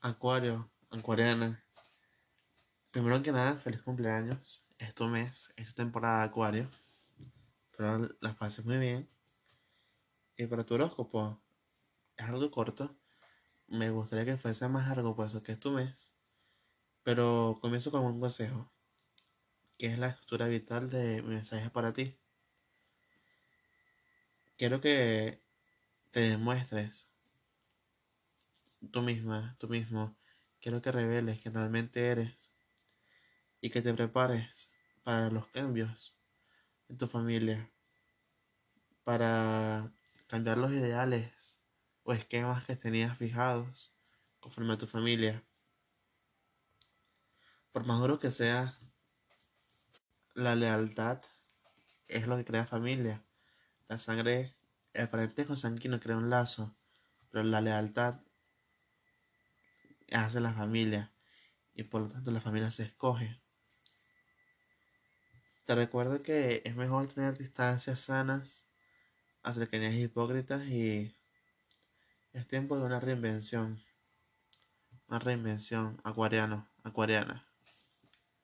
Acuario, Acuariana. Primero que nada, feliz cumpleaños. Es tu mes, es tu temporada de Acuario. Pero las pases muy bien. Y para tu horóscopo, es algo corto. Me gustaría que fuese más largo, por eso que es tu mes. Pero comienzo con un consejo, que es la estructura vital de mi mensaje para ti. Quiero que te demuestres tú misma, tú mismo. Quiero que reveles que realmente eres y que te prepares para los cambios en tu familia, para cambiar los ideales o esquemas que tenías fijados conforme a tu familia. Por más duro que sea, la lealtad es lo que crea familia. La sangre, el parentesco sanguíneo crea un lazo, pero la lealtad hace la familia y por lo tanto la familia se escoge. Te recuerdo que es mejor tener distancias sanas a cercanías hipócritas y es tiempo de una reinvención. Una reinvención acuariano, acuariana.